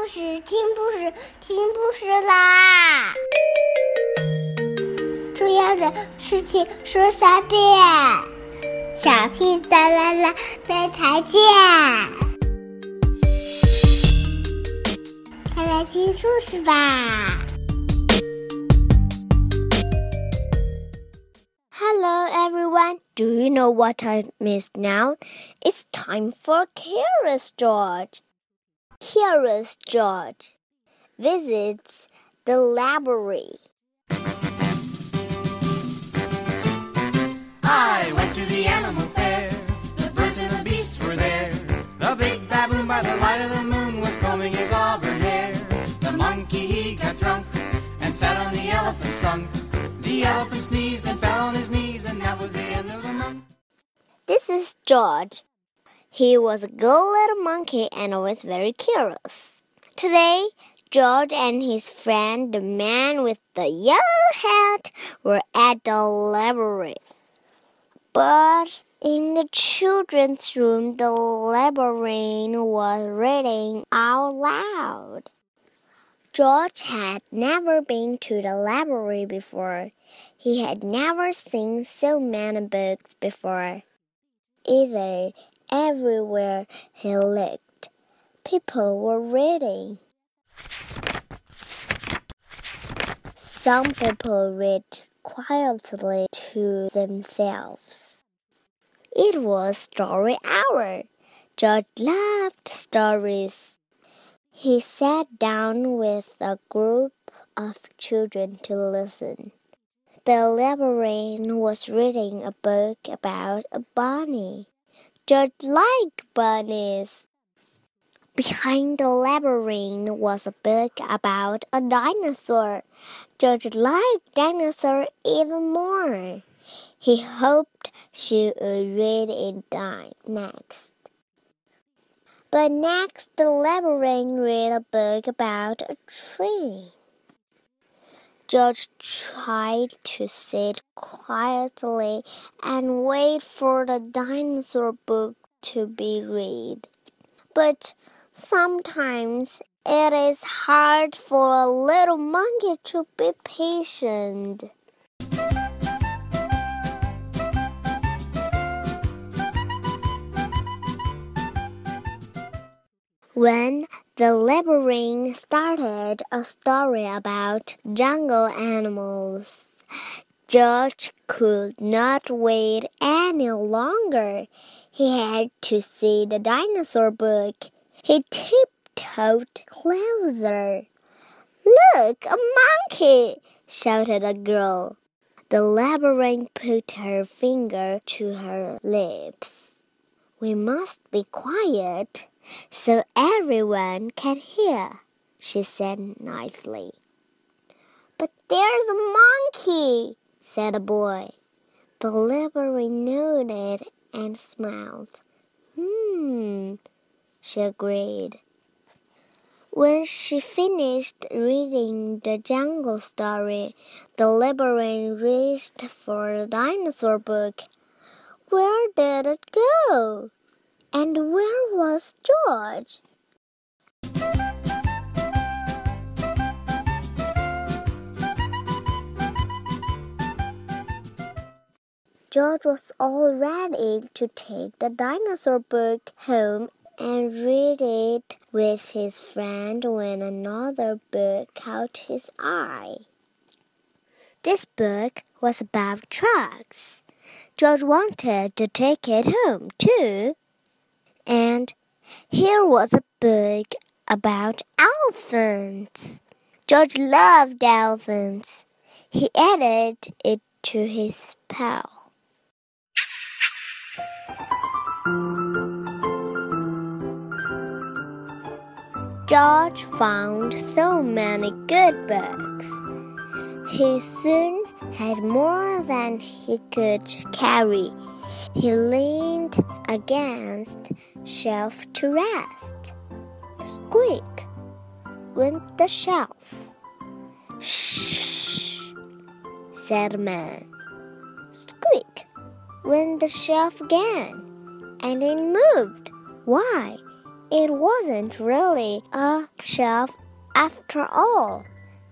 故事，听故事，听故事啦！重要的事情说三遍，小屁哒啦啦，明天见！快来听故事吧！Hello everyone, do you know what I missed now? It's time for Curious George. Curious George visits the library. I went to the animal fair. The birds and the beasts were there. The big baboon by the light of the moon was combing his auburn hair. The monkey he got drunk and sat on the elephant's trunk. The elephant sneezed and fell on his knees, and that was the end of the month. This is George. He was a good little monkey and always very curious. Today, George and his friend, the man with the yellow hat, were at the library. But in the children's room, the librarian was reading out loud. George had never been to the library before. He had never seen so many books before. Either Everywhere he looked, people were reading. Some people read quietly to themselves. It was story hour. George loved stories. He sat down with a group of children to listen. The librarian was reading a book about a bunny just like bunnies. Behind the labyrinth was a book about a dinosaur, just like dinosaur even more. He hoped she would read it next. But next, the labyrinth read a book about a tree. George tried to sit quietly and wait for the dinosaur book to be read. But sometimes it is hard for a little monkey to be patient. When the librarian started a story about jungle animals. George could not wait any longer. He had to see the dinosaur book. He tiptoed closer. Look, a monkey! shouted a girl. The librarian put her finger to her lips. We must be quiet, so everyone can hear, she said nicely. But there's a monkey, said the boy. The librarian nodded and smiled. Hmm, she agreed. When she finished reading the jungle story, the librarian reached for the dinosaur book. Where did it go? And where was George? George was all ready to take the dinosaur book home and read it with his friend when another book caught his eye. This book was about trucks. George wanted to take it home too. And here was a book about elephants. George loved elephants. He added it to his pile. George found so many good books. He soon had more than he could carry. He leaned against shelf to rest. Squeak went the shelf. Shh, said man. Squeak went the shelf again, and it moved. Why? It wasn't really a shelf after all.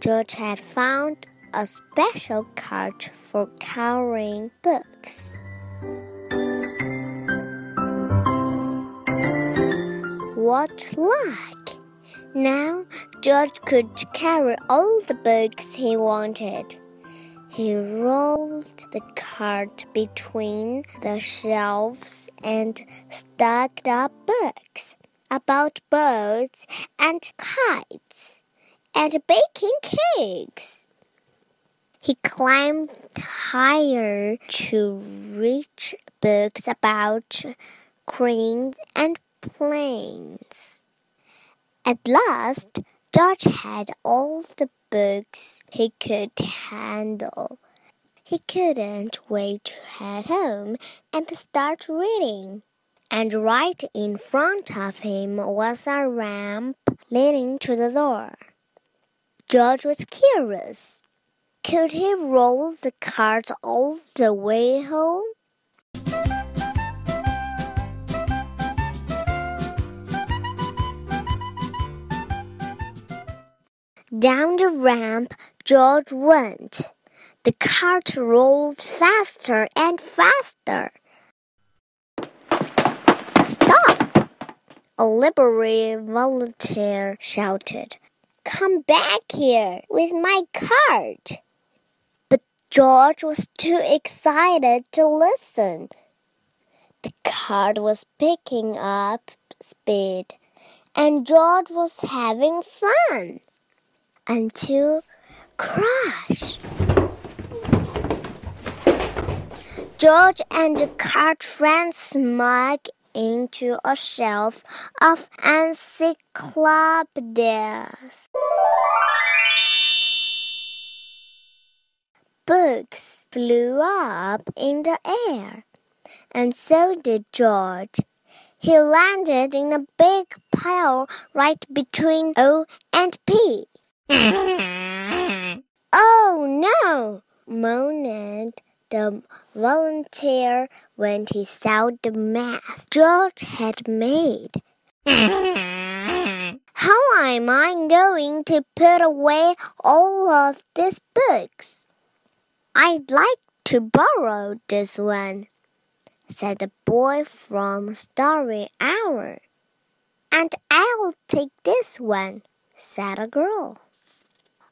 George had found a special cart for carrying books. Luck! Now George could carry all the books he wanted. He rolled the cart between the shelves and stacked up books about birds and kites and baking cakes. He climbed higher to reach books about cranes and planes. At last, George had all the books he could handle. He couldn't wait to head home and start reading. And right in front of him was a ramp leading to the door. George was curious. Could he roll the cart all the way home? Down the ramp George went. The cart rolled faster and faster. Stop! A library volunteer shouted. Come back here with my cart. But George was too excited to listen. The cart was picking up speed, and George was having fun until crash. George and the cart ran smack into a shelf of encyclopedias. Books flew up in the air, and so did George. He landed in a big pile right between O and P. oh no! moaned the volunteer when he saw the mess George had made. How am I going to put away all of these books? I'd like to borrow this one, said the boy from Story Hour. And I'll take this one, said a girl.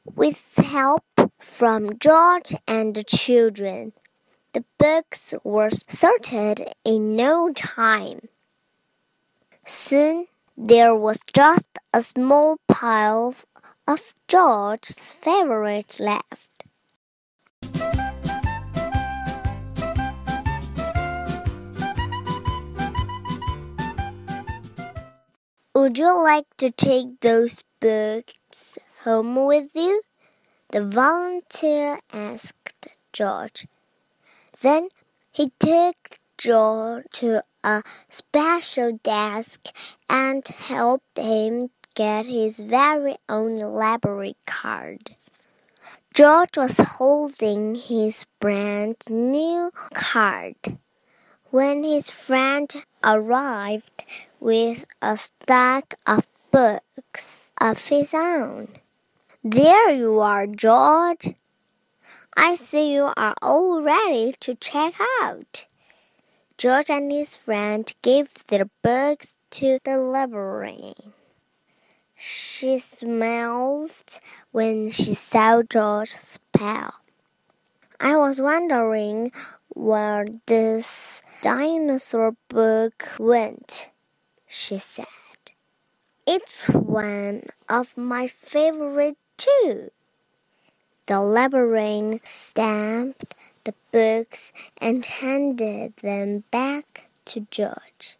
With help from George and the children, the books were sorted in no time. Soon there was just a small pile of George's favorites left. Would you like to take those books home with you? The volunteer asked George. Then he took George to a special desk and helped him get his very own library card. George was holding his brand new card when his friend arrived with a stack of books of his own. There you are, George. I see you are all ready to check out. George and his friend gave their books to the librarian. She smiled when she saw George's pal. I was wondering where this dinosaur book went, she said. It's one of my favorite too. The librarian stamped the books and handed them back to George.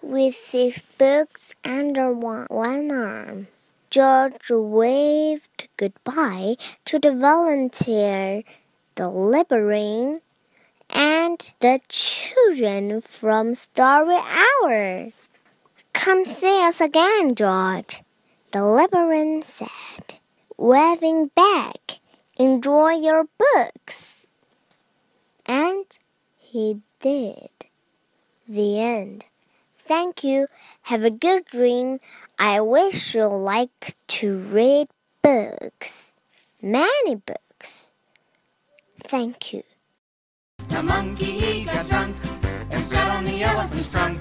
With his books under one, one arm, George waved goodbye to the volunteer, the librarian, and the children from Story Hour. Come see us again, George, the librarian said, waving back. Enjoy your books. And he did. The end. Thank you. Have a good dream. I wish you'll like to read books. Many books. Thank you. The monkey he got drunk and sat on the elephant's trunk.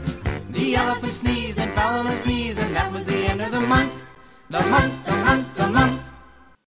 The elephant sneezed and fell on his knees, and that was the end of the monk. The monk